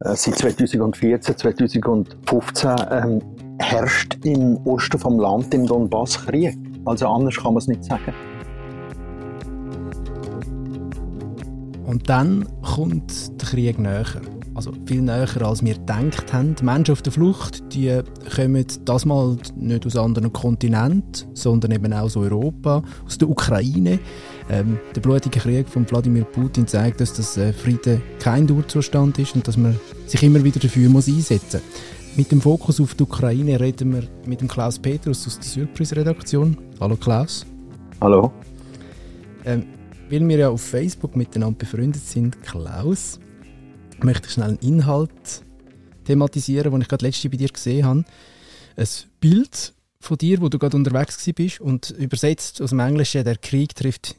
Äh, seit 2014, 2015 ähm, herrscht im Osten vom Land im Donbass Krieg. Also anders kann man es nicht sagen. Und dann kommt der Krieg näher. Also viel näher, als wir gedacht haben. Die Menschen auf der Flucht, die kommen das mal nicht aus anderen Kontinenten, sondern eben auch aus Europa, aus der Ukraine. Ähm, der blutige Krieg von Wladimir Putin zeigt, dass das äh, Frieden kein Dauerzustand ist und dass man sich immer wieder dafür muss einsetzen muss. Mit dem Fokus auf die Ukraine reden wir mit dem Klaus Petrus aus der Surprise-Redaktion. Hallo Klaus. Hallo. Ähm, weil wir ja auf Facebook miteinander befreundet sind, Klaus, möchte ich schnell einen Inhalt thematisieren, den ich gerade letzte bei dir gesehen habe. Ein Bild von dir, wo du gerade unterwegs bist und übersetzt aus dem Englischen, der Krieg trifft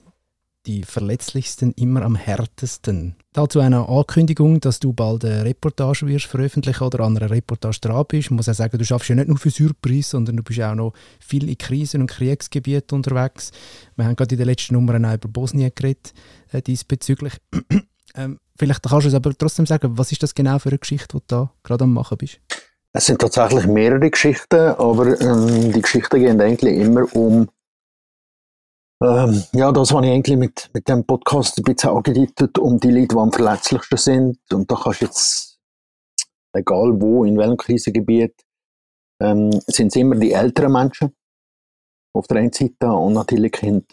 die Verletzlichsten immer am härtesten. Dazu eine Ankündigung, dass du bald eine Reportage wirst veröffentlichen oder an einer Reportage dran bist. Ich muss auch sagen, du schaffst ja nicht nur für Surprise, sondern du bist auch noch viel in Krisen- und Kriegsgebieten unterwegs. Wir haben gerade in den letzten Nummern auch über Bosnien geredet, äh, diesbezüglich. ähm, vielleicht kannst du uns aber trotzdem sagen, was ist das genau für eine Geschichte, die du da gerade am machen bist? Es sind tatsächlich mehrere Geschichten, aber ähm, die Geschichten gehen eigentlich immer um ähm, ja, das habe ich eigentlich mit, mit dem Podcast ein bisschen angedeutet, um die Leute, die am verletzlichsten sind. Und da kannst du jetzt, egal wo, in welchem Krisengebiet, ähm, sind es immer die älteren Menschen auf der einen Seite und natürlich Kinder.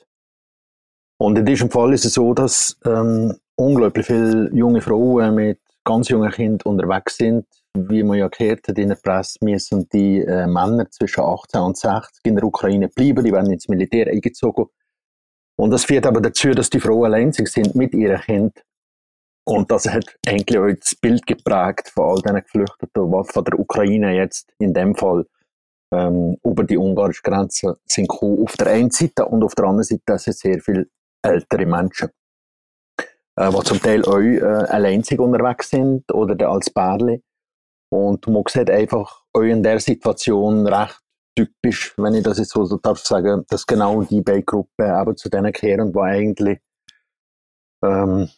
Und in diesem Fall ist es so, dass ähm, unglaublich viele junge Frauen mit ganz jungen Kindern unterwegs sind. Wie man ja gehört hat in der Presse, müssen die äh, Männer zwischen 18 und 60 in der Ukraine bleiben. Die werden ins Militär eingezogen und das führt aber dazu, dass die Frauen allein sind mit ihrem Kind. Und das hat eigentlich auch das Bild geprägt von all diesen Geflüchteten, die von der Ukraine jetzt in dem Fall ähm, über die ungarische Grenze sind gekommen. Auf der einen Seite und auf der anderen Seite sind sehr viele ältere Menschen, äh, die zum Teil auch äh, alleinzig unterwegs sind oder als Pärchen. Und man sieht einfach auch in der Situation recht typisch, wenn ich das jetzt so darf sagen, dass genau die beiden Gruppen eben zu denen kehren, die eigentlich ähm,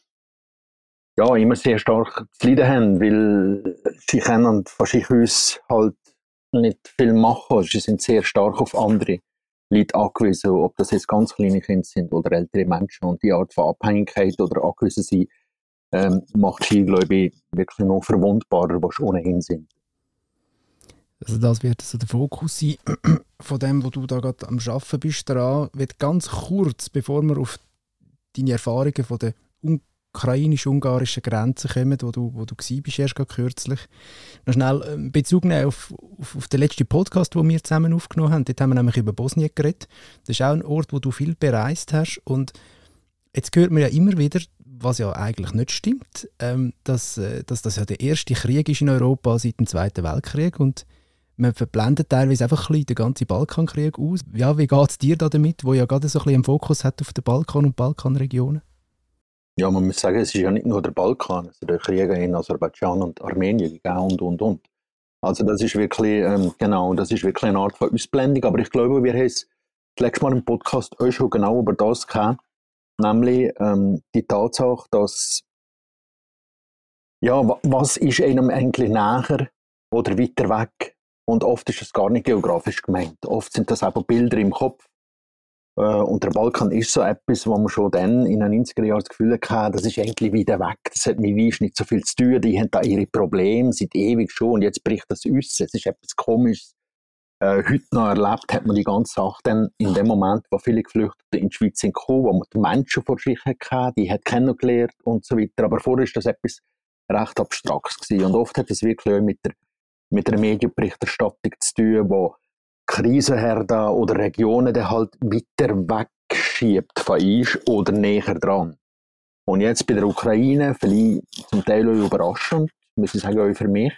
ja, immer sehr stark zu leiden haben, weil sie können von sich aus halt nicht viel machen. Sie sind sehr stark auf andere Leute angewiesen, ob das jetzt ganz kleine Kinder sind oder ältere Menschen. Und die Art von Abhängigkeit oder angewiesen sein, ähm, macht sie, glaube ich, wirklich noch verwundbarer, was ohnehin sind. Also das wird also der Fokus sein von dem, wo du da gerade am Arbeiten bist, daran wird ganz kurz, bevor wir auf deine Erfahrungen von der ukrainisch-ungarischen Grenze kommen, wo du, wo du bist, erst gerade kürzlich, noch schnell ähm, Bezug nehmen auf, auf, auf, den letzten Podcast, den wir zusammen aufgenommen haben. Dort haben wir nämlich über Bosnien geredet. Das ist auch ein Ort, wo du viel bereist hast und jetzt hört man ja immer wieder, was ja eigentlich nicht stimmt, ähm, dass, äh, dass das ja der erste Krieg ist in Europa seit dem Zweiten Weltkrieg und man verblendet teilweise einfach ein bisschen den ganzen Balkankrieg aus. Ja, wie geht es dir da damit, wo ja gerade so ein bisschen einen Fokus hat auf den Balkan und Balkanregionen? Ja, man muss sagen, es ist ja nicht nur der Balkan, es ist der Krieg in Aserbaidschan und Armenien und, und, und. Also das ist wirklich, ähm, genau, das ist wirklich eine Art von Ausblendung, aber ich glaube, wir haben es letzte Mal im Podcast auch schon genau über das gehabt, nämlich ähm, die Tatsache, dass ja, was ist einem eigentlich näher oder weiter weg und oft ist es gar nicht geografisch gemeint. Oft sind das einfach Bilder im Kopf. Äh, und der Balkan ist so etwas, wo man schon dann in den 90er Jahren das Gefühl hatte, das ist eigentlich wieder weg. Das hat mit Weiss nicht so viel zu tun. Die haben da ihre Probleme seit ewig schon und jetzt bricht das aus. Es ist etwas Komisches. Äh, heute noch erlebt hat man die ganze Sache dann in dem Moment, wo viele Geflüchtete in die Schweiz sind gekommen, wo man die Menschen vor sich hatte, die hat kennengelernt und so weiter. Aber vorher ist das etwas recht Abstraktes gewesen. Und oft hat es wirklich auch mit der mit einer Medienberichterstattung zu tun, wo Krisenherde oder Regionen dann halt weiter wegschiebt von uns oder näher dran. Und jetzt bei der Ukraine, vielleicht zum Teil auch überraschend, muss ich sagen, auch für mich,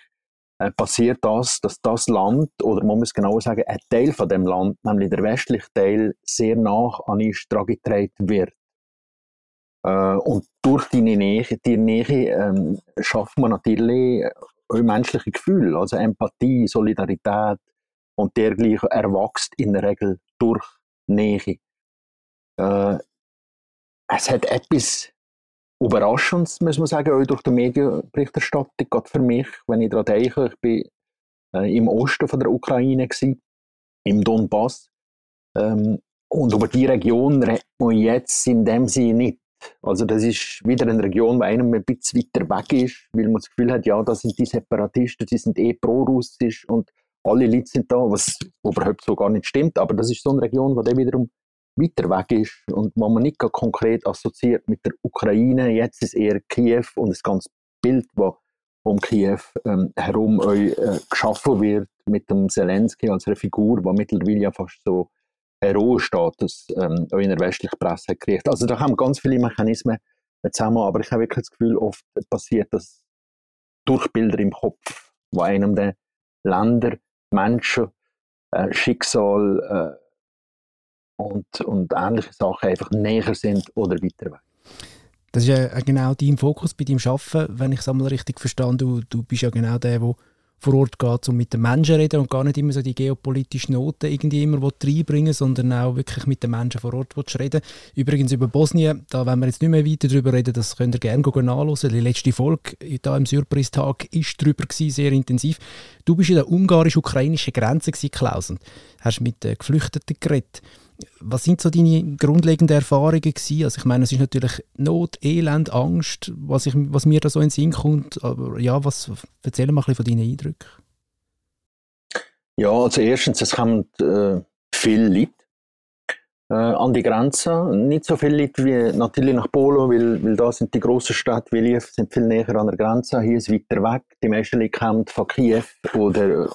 äh, passiert das, dass das Land, oder man muss genau sagen, ein Teil von dem Land, nämlich der westliche Teil, sehr nach an uns getragen wird. Äh, und durch die Nähe, die Nähe ähm, schafft man natürlich auch menschliche Gefühle, also Empathie, Solidarität und dergleichen erwachst in der Regel durch Nähe. Äh, es hat etwas überraschend, muss man sagen, auch durch die Medienberichterstattung, gerade für mich, wenn ich daran denke, ich bin äh, im Osten von der Ukraine gewesen, im Donbass. Ähm, und über die Region redet man jetzt in dem Sinne nicht. Also das ist wieder eine Region, die einem ein bisschen weiter weg ist, weil man das Gefühl hat, ja, das sind die Separatisten, die sind eh pro-russisch und alle Leute sind da, was überhaupt so gar nicht stimmt, aber das ist so eine Region, die dann wiederum weiter weg ist und wo man nicht konkret assoziiert mit der Ukraine. Jetzt ist eher Kiew und das ganze Bild, das um Kiew ähm, herum äh, geschaffen wird mit dem Zelensky als eine Figur, die mittlerweile ja fast so Hero-Status ähm, in der westlichen Presse gekriegt. Also da haben ganz viele Mechanismen zusammen, aber ich habe wirklich das Gefühl, oft passiert das durch Bilder im Kopf, wo einem der Länder, Menschen, äh, Schicksal äh, und, und ähnliche Sachen einfach näher sind oder weiter weg. Das ist ja genau dein Fokus bei deinem Arbeiten, wenn ich es einmal richtig verstanden du, du bist ja genau der, der vor Ort geht, um mit den Menschen zu reden und gar nicht immer so die geopolitischen Noten irgendwie immer reinbringen sondern auch wirklich mit den Menschen vor Ort zu reden. Übrigens über Bosnien, da wollen wir jetzt nicht mehr weiter darüber reden, das könnt ihr gerne nachlesen. Die letzte Folge da im Surprise-Tag war darüber, gewesen, sehr intensiv. Du bist in der ungarisch-ukrainischen Grenze, gewesen, Klaus, und hast mit den Geflüchteten geredet. Was sind so deine grundlegenden Erfahrungen gewesen? Also ich meine, es ist natürlich Not, Elend, Angst, was, ich, was mir da so in den Sinn kommt. Aber ja, was, erzähl mal ein bisschen von deinen Eindrücken. Ja, also erstens, es kommt äh, viel Leute äh, an die Grenze. Nicht so viel Leute wie natürlich nach Polen, weil, weil da sind die grossen Städte wie Lviv sind viel näher an der Grenze. Hier ist weiter weg. Die meisten Leute kommen von Kiew oder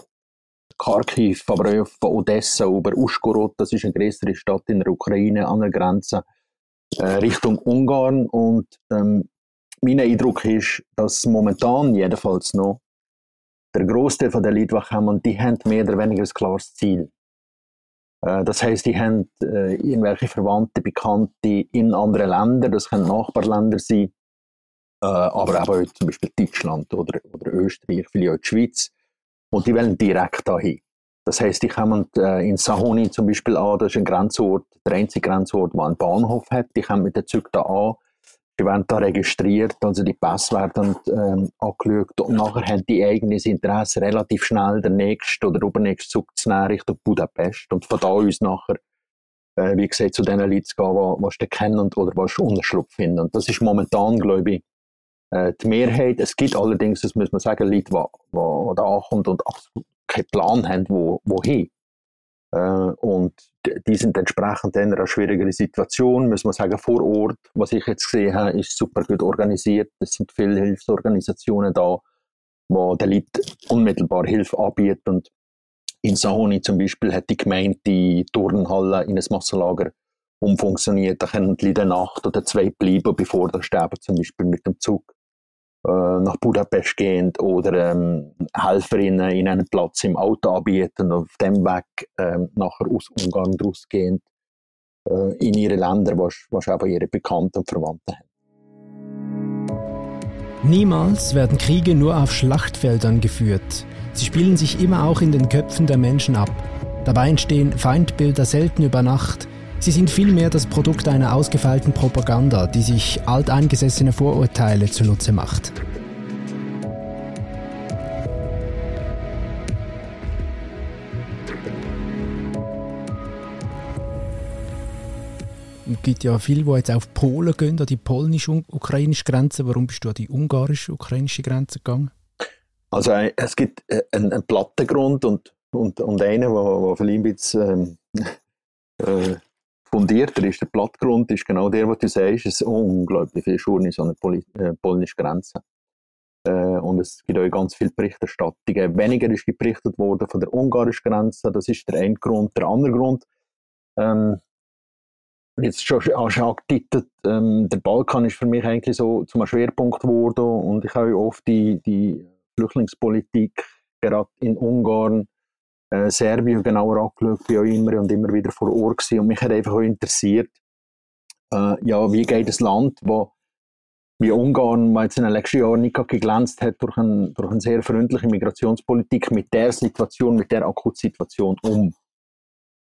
Kharkiv, aber auch von Odessa über Uschgorod, das ist eine größere Stadt in der Ukraine an der Grenze, äh, Richtung Ungarn. Und ähm, mein Eindruck ist, dass momentan jedenfalls noch der Großteil der Leute, die kommen, die haben mehr oder weniger ein klares Ziel. Äh, das heißt, die haben äh, irgendwelche Verwandte, Bekannte in anderen Ländern, das können Nachbarländer sein, äh, aber auch zum Beispiel Deutschland oder, oder Österreich, vielleicht auch die Schweiz. Und die wollen direkt dahin. Das heißt, die kommen äh, in Sahoni zum Beispiel an, das ist ein Grenzort, der einzige Grenzort, der einen Bahnhof hat. Die kommen mit den Zügen da an, die werden da registriert, also die Pässe werden ähm, angeschaut und nachher haben die eigenes Interesse, relativ schnell den nächsten oder übernächsten Zug zu nehmen Richtung Budapest und von da aus nachher, äh, wie gesagt, zu den Leuten zu gehen, die sie kennen oder die Unterschlupf finden. Und das ist momentan, glaube ich, die Mehrheit. Es gibt allerdings, das muss man sagen, Leute, die, die da ankommen und keinen Plan haben, wo, wohin. Äh, und die sind entsprechend in einer schwierigeren Situation, muss man sagen, vor Ort. Was ich jetzt gesehen habe, ist super gut organisiert. Es sind viele Hilfsorganisationen da, die den Leuten unmittelbar Hilfe anbieten. Und in Sahoni zum Beispiel hat die Gemeinde die Turnhalle in ein Massenlager umfunktioniert. Da können die eine Nacht oder zwei bleiben, bevor sie sterben, zum Beispiel mit dem Zug äh, nach Budapest gehend oder ähm, Helferinnen in einen Platz im Auto anbieten und auf dem Weg ähm, nachher aus Ungarn rausgehend äh, in ihre Länder, was, was aber ihre Bekannten und Verwandten haben. Niemals werden Kriege nur auf Schlachtfeldern geführt. Sie spielen sich immer auch in den Köpfen der Menschen ab. Dabei entstehen Feindbilder selten über Nacht, Sie sind vielmehr das Produkt einer ausgefeilten Propaganda, die sich alteingesessene Vorurteile zunutze macht. Es gibt ja viele, die jetzt auf Polen gehen, an die polnisch-ukrainische Grenze. Warum bist du an die ungarisch-ukrainische Grenze gegangen? Also äh, es gibt äh, einen, einen Plattengrund und, und, und einen, der vielleicht ein bisschen ähm, äh, fundierter ist. Der Plattgrund ist genau der, was du sagst. Es ist unglaublich viel Schurnis an der Poli äh, polnischen Grenze. Äh, und es gibt auch ganz viele Berichterstattungen. Weniger ist berichtet worden von der ungarischen Grenze. Das ist der eine Grund. Der andere Grund, ähm, jetzt schon, schon angetitelt, ähm, der Balkan ist für mich eigentlich so zum Schwerpunkt geworden und ich habe oft die, die Flüchtlingspolitik gerade in Ungarn äh, Serbien genauer angeschaut, wie auch immer, und immer wieder vor Ort gewesen. Und mich hat einfach auch interessiert, äh, ja, wie geht das Land, wo wie Ungarn, was jetzt in den letzten Jahren nicht geglänzt hat durch, ein, durch eine sehr freundliche Migrationspolitik, mit der Situation, mit der Akutsituation um.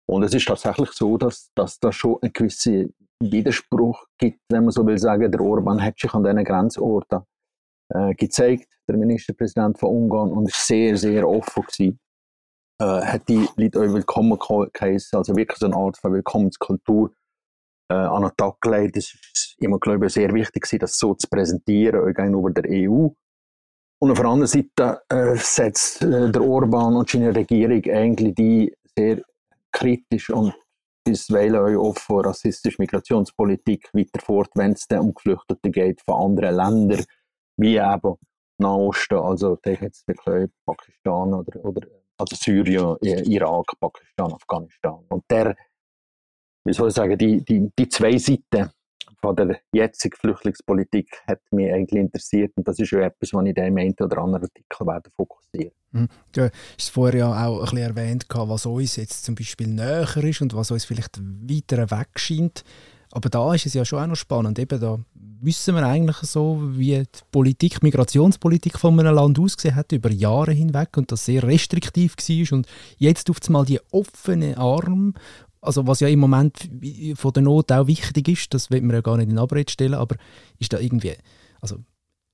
Und es ist tatsächlich so, dass, dass da schon eine gewisse Widerspruch gibt, wenn man so will sagen. Der Orban hat sich an diesen Grenzorten äh, gezeigt, der Ministerpräsident von Ungarn, und ist sehr, sehr offen gewesen. Äh, hat die Leute auch willkommen geheißen, also wirklich so eine Art von Willkommenskultur äh, an den Tag gelegt. Es ist immer, glaube ich, sehr wichtig das so zu präsentieren, auch gegenüber der EU. Und auf der anderen Seite äh, setzt äh, der Orban und seine Regierung eigentlich die sehr kritisch und bisweilen auch oft von Migrationspolitik weiter fort, wenn es dann um Geflüchtete geht von anderen Ländern, wie eben Nahosten, also jetzt wirklich Pakistan oder, oder also Syrien, Irak, Pakistan, Afghanistan. Und der, wie soll ich sagen, die, die, die zwei Seiten von der jetzigen Flüchtlingspolitik hat mich eigentlich interessiert und das ist ja etwas, was ich in dem einen oder anderen Artikel werde fokussieren mhm. Du hast vorher ja auch ein bisschen erwähnt, was uns jetzt zum Beispiel näher ist und was uns vielleicht weiter weg scheint. Aber da ist es ja schon auch noch spannend. Eben da wissen wir eigentlich so, wie die Politik, Migrationspolitik von einem Land ausgesehen hat über Jahre hinweg und das sehr restriktiv war. Und jetzt auf einmal die offene Arm, also was ja im Moment von der Not auch wichtig ist, das will man ja gar nicht in Abrede stellen, aber ist da irgendwie, also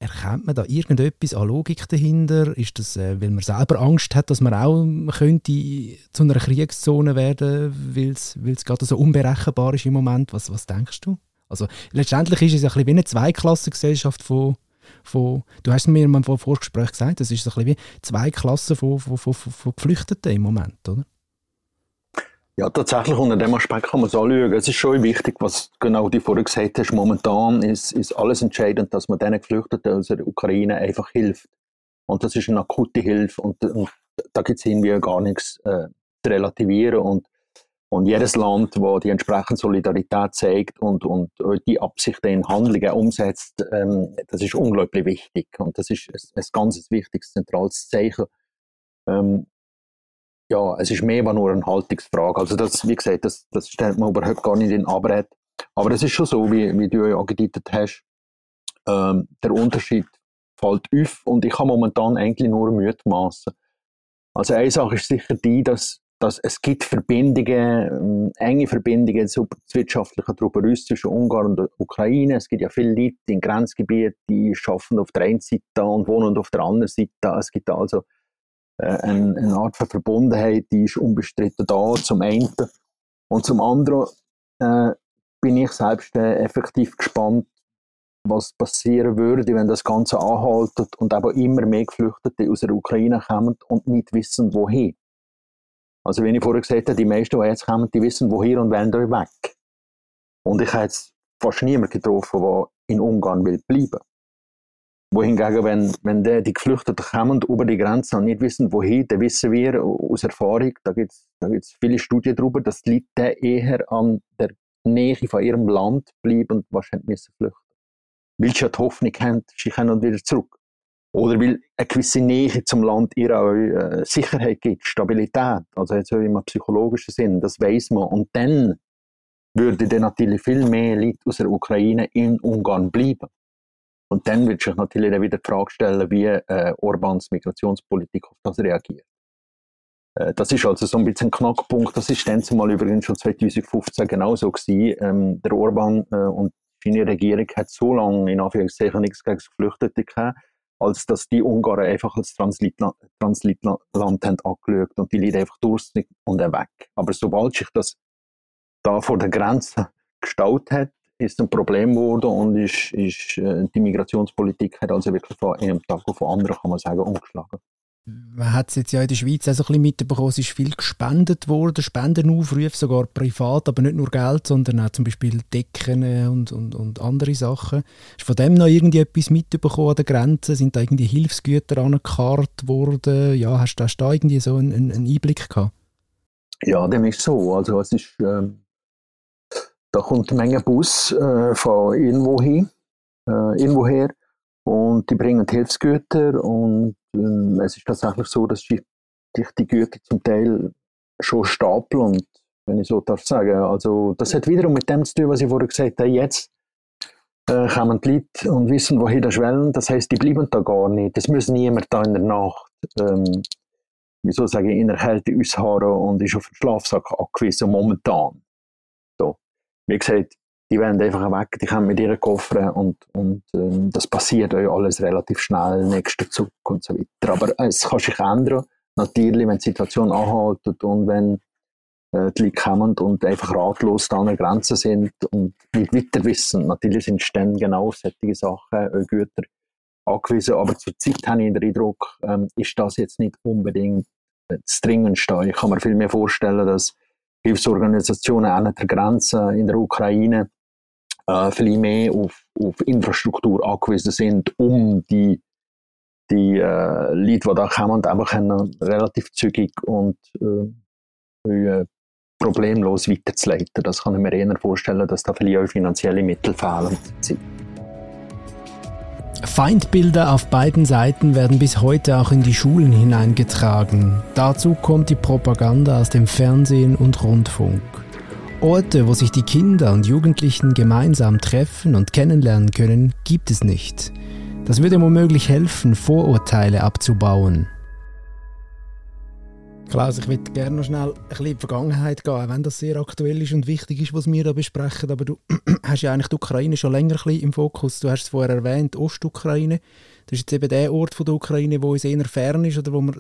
Erkennt man da irgendetwas an Logik dahinter? Ist das, äh, weil man selber Angst hat, dass man auch könnte zu einer Kriegszone werden, weil es gerade so unberechenbar ist im Moment? Was, was denkst du? Also letztendlich ist es ein bisschen wie eine Zweiklassengesellschaft von, von du hast mir im Vorgespräch gesagt, es ist ein bisschen wie zwei Klassen von, von, von, von Geflüchteten im Moment, oder? Ja, tatsächlich unter dem Aspekt kann man es anschauen. Es ist schon wichtig, was genau du vorhin gesagt hast. Momentan ist, ist alles entscheidend, dass man den Geflüchteten aus der Ukraine einfach hilft. Und das ist eine akute Hilfe und, und da gibt es irgendwie gar nichts äh, zu relativieren. Und, und jedes Land, das die entsprechende Solidarität zeigt und, und die Absichten in Handlungen umsetzt, ähm, das ist unglaublich wichtig. Und das ist ein, ein ganz wichtiges, zentrales Zeichen. Ähm, ja, es ist mehr nur eine Haltungsfrage. Also das, wie gesagt, das, das stellt man überhaupt gar nicht in Abrede. Aber es ist schon so, wie, wie du ja angedeutet hast, ähm, der Unterschied fällt auf und ich kann momentan eigentlich nur Mühe massen. Also eine Sache ist sicher die, dass, dass es gibt Verbindungen, äh, enge Verbindungen zu wirtschaftlichen Truppen zwischen Ungarn und der Ukraine. Es gibt ja viele Leute in Grenzgebieten, die schaffen auf der einen Seite und wohnen auf der anderen Seite. Es gibt also äh, eine, eine, Art von Verbundenheit, die ist unbestritten da, zum einen. Und zum anderen äh, bin ich selbst äh, effektiv gespannt, was passieren würde, wenn das Ganze anhaltet und aber immer mehr Geflüchtete aus der Ukraine kommen und nicht wissen, wohin. Also, wie ich vorher gesagt habe, die meisten, die jetzt kommen, die wissen, wohin und wollen da weg. Und ich habe jetzt fast niemanden getroffen, der in Ungarn will bleiben wohingegen, wenn, wenn die, die Geflüchteten kommen über die Grenze und nicht wissen, wohin, dann wissen wir aus Erfahrung, da gibt es da gibt's viele Studien darüber, dass die Leute eher an der Nähe von ihrem Land bleiben und wahrscheinlich müssen flüchten. Weil sie ja die Hoffnung haben, sie können wieder zurück. Oder weil eine gewisse Nähe zum Land ihr auch äh, Sicherheit gibt, Stabilität, also jetzt im psychologischen Sinn, das weiß man. Und dann würde dann natürlich viel mehr Leute aus der Ukraine in Ungarn bleiben. Und dann wird sich natürlich dann wieder die Frage stellen, wie äh, Orbans Migrationspolitik auf das reagiert. Äh, das ist also so ein bisschen ein Knackpunkt. Das ist dann zumal übrigens schon 2015 genauso gewesen. Ähm, der Orban äh, und seine Regierung hat so lange in Anführungszeichen nichts gegen Geflüchtete gehabt, als dass die Ungarn einfach als Transitland haben angeschaut und die Leute einfach durch und weg. Aber sobald sich das da vor der Grenze gestaut hat, ist ein Problem geworden und ist, ist, äh, die Migrationspolitik hat also wirklich von einem Tag auf den anderen, kann man sagen, umgeschlagen. Man hat es jetzt ja in der Schweiz auch so ein bisschen mitbekommen, es ist viel gespendet worden, Spendenaufrufe, sogar privat, aber nicht nur Geld, sondern auch zum Beispiel Decken und, und, und andere Sachen. Du von dem noch irgendwie etwas mitbekommen an der Grenze? Sind da irgendwie Hilfsgüter angekarrt worden? Ja, hast, hast du da irgendwie so einen, einen Einblick gehabt? Ja, dem ist so. Also es ist... Ähm da kommt eine Menge Bus äh, von irgendwo hin, äh, irgendwo her und die bringen Hilfsgüter und äh, es ist tatsächlich so, dass sich die, die Güter zum Teil schon stapeln wenn ich so darf sagen, also das hat wiederum mit dem zu tun, was ich vorher gesagt habe, jetzt äh, kommen die Leute und wissen, wohin das wollen, das heißt, die bleiben da gar nicht, das muss niemand da in der Nacht ähm, wie soll ich in der Kälte ausharren und ist auf den Schlafsack angewiesen momentan. Wie gesagt, die werden einfach weg, die kommen mit ihren Koffern und, und ähm, das passiert euch alles relativ schnell, nächster Zug und so weiter. Aber es kann sich ändern, natürlich, wenn die Situation anhält und wenn äh, die Leute kommen und einfach ratlos an der Grenze sind und nicht weiter wissen. Natürlich sind dann genau auf solche Sachen, äh, Güter angewiesen, aber zurzeit habe ich den Eindruck, ähm, ist das jetzt nicht unbedingt das Dringendste. Ich kann mir viel mehr vorstellen, dass Hilfsorganisationen an der Grenze in der Ukraine äh, viel mehr auf, auf Infrastruktur angewiesen sind, um die, die äh, Leute, die da kommen, einfach relativ zügig und äh, äh, problemlos weiterzuleiten. Das kann ich mir eher vorstellen, dass da vielleicht auch finanzielle Mittel fehlen. Feindbilder auf beiden Seiten werden bis heute auch in die Schulen hineingetragen. Dazu kommt die Propaganda aus dem Fernsehen und Rundfunk. Orte, wo sich die Kinder und Jugendlichen gemeinsam treffen und kennenlernen können, gibt es nicht. Das würde womöglich helfen, Vorurteile abzubauen. Klaus, ich würde gerne noch schnell ein bisschen in die Vergangenheit gehen, wenn das sehr aktuell ist und wichtig ist, was wir da besprechen. Aber du hast ja eigentlich die Ukraine schon länger ein bisschen im Fokus. Du hast es vorher erwähnt, Ostukraine. Das ist jetzt eben der Ort von der Ukraine, wo uns eher fern ist oder wo wir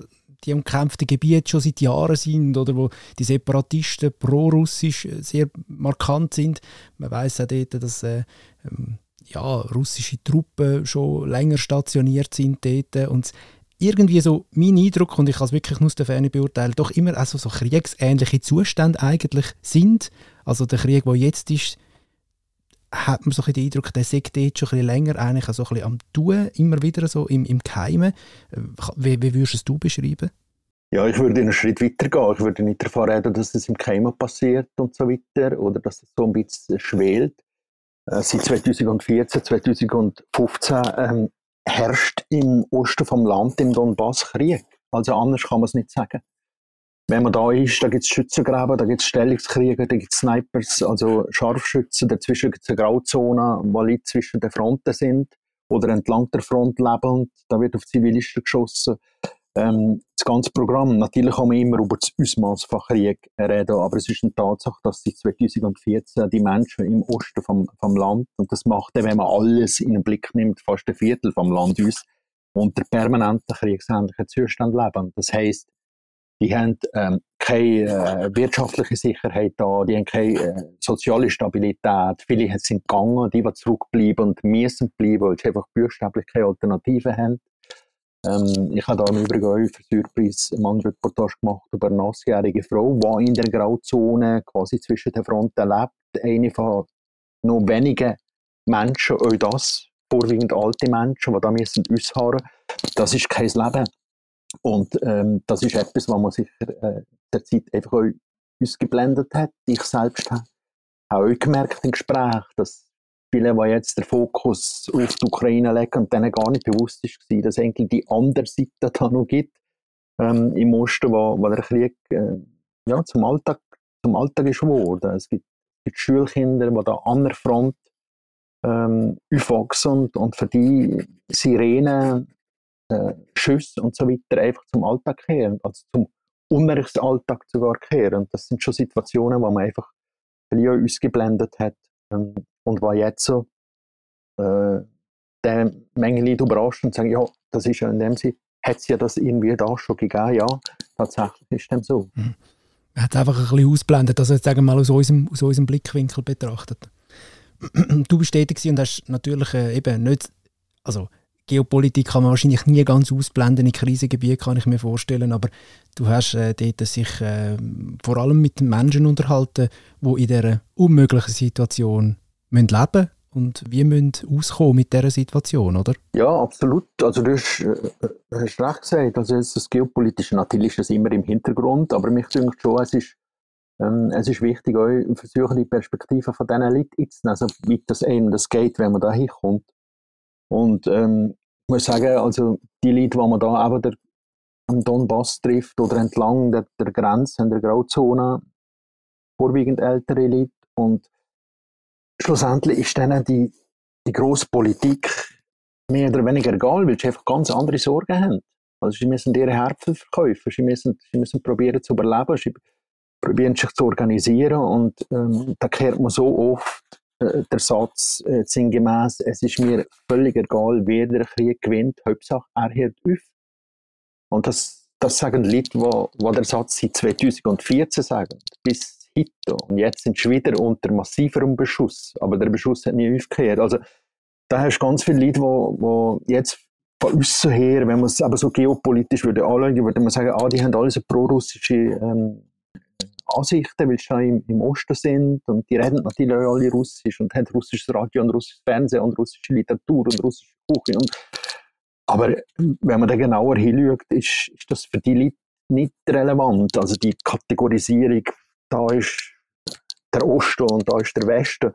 die umkämpften Gebiete schon seit Jahren sind oder wo die Separatisten pro-russisch sehr markant sind. Man weiß auch dort, dass äh, ähm, ja, russische Truppen schon länger stationiert sind dort und irgendwie so mein Eindruck, und ich kann es wirklich nur aus der Ferne beurteilen, doch immer also so kriegsähnliche Zustände eigentlich sind. Also der Krieg, der jetzt ist, hat man so den Eindruck, der sagt dort schon ein bisschen länger eigentlich so ein bisschen am Tun, immer wieder so im, im Geheimen. Wie, wie würdest du es beschreiben? Ja, ich würde einen Schritt weiter gehen. Ich würde nicht davon reden, dass es im Geheimen passiert und so weiter oder dass es so ein bisschen schwelt. Äh, seit 2014, 2015 ähm, herrscht im Osten vom Land, im Donbass, Krieg. Also anders kann man es nicht sagen. Wenn man da ist, da gibt es Schützengräben, da gibt es Stellungskriege, da gibt es Snipers, also Scharfschützen, dazwischen gibt es eine Grauzone, wo Leute zwischen den Fronten sind oder entlang der Front leben, da wird auf Zivilisten geschossen ähm, das ganze Programm. Natürlich kann man immer über das Ausmaß von Krieg reden, aber es ist eine Tatsache, dass seit 2014 die Menschen im Osten vom, vom Land, und das macht wenn man alles in den Blick nimmt, fast ein Viertel vom Land uns, unter permanenten kriegsähnlichen Zuständen leben. Das heisst, die haben ähm, keine äh, wirtschaftliche Sicherheit da, die haben keine äh, soziale Stabilität. Viele sind gegangen, die, die zurückbleiben und müssen bleiben, weil sie einfach buchstäblich keine Alternativen haben. Ähm, ich habe da im Übrigen auch für Surprise eine Reportage gemacht über eine achtjährige Frau, die in der Grauzone quasi zwischen den Fronten lebt. Eine von noch wenigen Menschen, auch das, vorwiegend alte Menschen, die da müssen ausharren das ist kein Leben. Und ähm, das ist etwas, was man sicher äh, derzeit einfach auch ausgeblendet hat. Ich selbst habe auch gemerkt im Gespräch, dass viele, die jetzt den Fokus auf die Ukraine legen und denen gar nicht bewusst ist, dass es eigentlich die andere Seite da noch gibt, ähm, im Osten, wo, wo der Krieg äh, ja, zum, Alltag, zum Alltag ist geworden. Es gibt, gibt Schulkinder, die da an der Front ähm, aufwachsen und, und für die Sirenen, äh, Schüsse und so weiter einfach zum Alltag kehren, also zum Unrechtsalltag sogar kehren. Das sind schon Situationen, wo man einfach viel ausgeblendet hat. Ähm, und war jetzt so, äh, der Menge Leute überrascht und sagen, ja, das ist ja in dem Sinne, hat es ja das irgendwie da schon gegeben, ja, tatsächlich ist dem so. Mhm. Hat es einfach ein bisschen ausblendet, also jetzt sagen wir mal aus unserem, aus unserem Blickwinkel betrachtet. du bist tätig und hast natürlich äh, eben nicht, also Geopolitik kann man wahrscheinlich nie ganz ausblenden in Krisengebieten, kann ich mir vorstellen, aber du hast äh, dort sich äh, vor allem mit Menschen unterhalten, die in dieser unmöglichen Situation müssen leben und wie müssen auskommen mit dieser Situation, oder? Ja, absolut. Also du hast, äh, hast recht gesagt, also das Geopolitische, natürlich ist das immer im Hintergrund, aber mich denkt schon, es ist, ähm, es ist wichtig, auch versuchen, die Perspektive von diesen Leuten einzunehmen, also wie das einem das geht, wenn man da hinkommt. Und ähm, ich muss sagen, also die Leute, die man da eben am Donbass trifft oder entlang der, der Grenze, in der Grauzone, vorwiegend ältere Leute und schlussendlich ist denen die, die grosse Politik mehr oder weniger egal, weil sie einfach ganz andere Sorgen haben. Also sie müssen ihre Herzen verkaufen, sie müssen, sie müssen probieren zu überleben, sie probieren sich zu organisieren und ähm, da kehrt man so oft der Satz äh, sinngemäß, es ist mir völlig egal, wer der Krieg gewinnt, Hauptsache er hört auf. Und das, das sagen Leute, die, die den Satz seit 2014 sagen, bis heute. Und jetzt sind sie wieder unter massiverem Beschuss. Aber der Beschuss hat nie aufgehört. Also, da hast du ganz viele Leute, die, die jetzt von außen her, wenn man es aber so geopolitisch würde anschauen, würde man sagen, ah, die haben alle so pro-russische ähm, Ansichten, weil sie im, im Osten sind und die reden natürlich alle Russisch und haben russisches Radio und russisches Fernsehen und russische Literatur und russische Küche. Und, aber wenn man da genauer hinschaut, ist, ist das für die Leute nicht relevant. Also die Kategorisierung, da ist der Osten und da ist der Westen,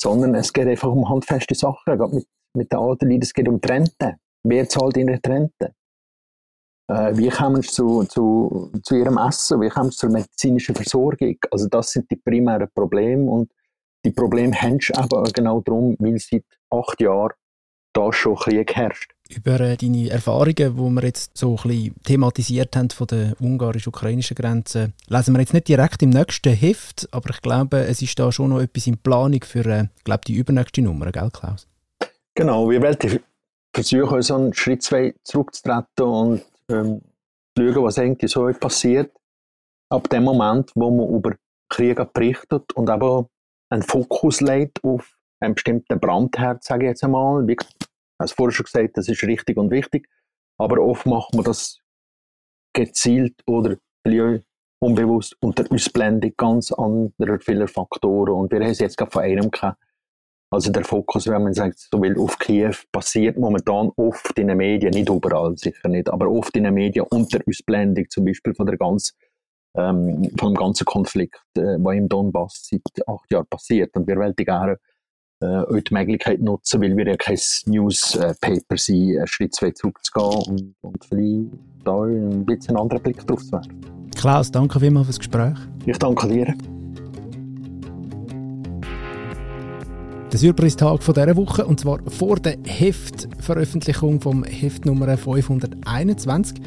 sondern es geht einfach um handfeste Sachen. Mit, mit den alten Leuten, es geht um Trente. Wer zahlt in der Trente? Äh, wie kommen sie zu, zu, zu ihrem Essen? Wie kommen sie zur medizinischen Versorgung? Also das sind die primären Probleme und die Probleme haben sie eben genau darum, weil seit acht Jahren da schon Krieg herrscht. Über äh, deine Erfahrungen, die wir jetzt so ein bisschen thematisiert haben von der ungarisch-ukrainischen Grenze, lesen wir jetzt nicht direkt im nächsten Heft, aber ich glaube, es ist da schon noch etwas in Planung für äh, glaube die übernächste Nummer, gell Klaus? Genau, wir werden versuchen, so einen Schritt zwei zurückzutreten und ähm, schauen, was eigentlich so passiert. Ab dem Moment, wo man über Kriege berichtet und aber einen Fokus legt auf einen bestimmten Brandherd, sage ich jetzt einmal. Wie hast vorher schon gesagt, das ist richtig und wichtig. Aber oft macht man das gezielt oder unbewusst unter Ausblendung ganz anderer vieler Faktoren. Und wir haben es jetzt gerade von einem gehabt, also der Fokus, wenn man sagt, so will auf Kiew, passiert momentan oft in den Medien, nicht überall sicher nicht, aber oft in den Medien unter Ausblendung zum Beispiel von der ganz, ähm, vom ganzen Konflikt, äh, der im Donbass seit acht Jahren passiert. Und wir wollen gerne äh, die Möglichkeit nutzen, weil wir ja kein Newspaper sind, einen Schritt zwei zurückzugehen und, und vielleicht da ein bisschen einen anderen Blick drauf zu werfen. Klaus, danke vielmals für das Gespräch. Ich danke dir. Der Surprise-Tag dieser Woche, und zwar vor der Heftveröffentlichung vom Heft Nummer 521.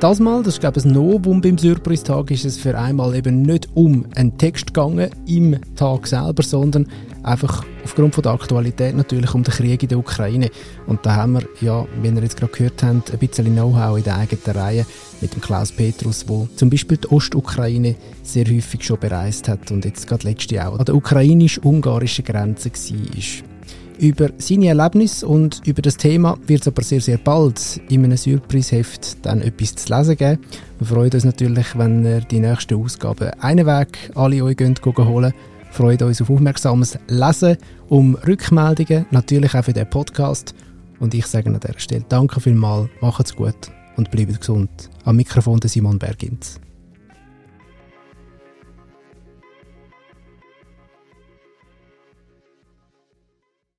Das Mal, das ist glaube ich ein Novum beim Surprise-Tag, ist es für einmal eben nicht um einen Text gegangen im Tag selber, sondern einfach aufgrund von der Aktualität natürlich um den Krieg in der Ukraine. Und da haben wir, ja, wie ihr jetzt gerade gehört habt, ein bisschen Know-how in der eigenen Reihe mit dem Klaus Petrus, wo zum Beispiel die Ostukraine sehr häufig schon bereist hat und jetzt gerade letzte auch an der ukrainisch-ungarischen Grenze war. Über seine Erlebnisse und über das Thema wird es aber sehr, sehr bald in einem Surprise-Heft dann etwas zu lesen geben. Wir freuen uns natürlich, wenn ihr die nächsten Ausgaben einen Weg alle euch holen freuen uns auf aufmerksames Lesen, um Rückmeldungen, natürlich auch für den Podcast. Und ich sage an dieser Stelle Danke vielmals, macht's gut und bleibt gesund. Am Mikrofon der Simon Bergins.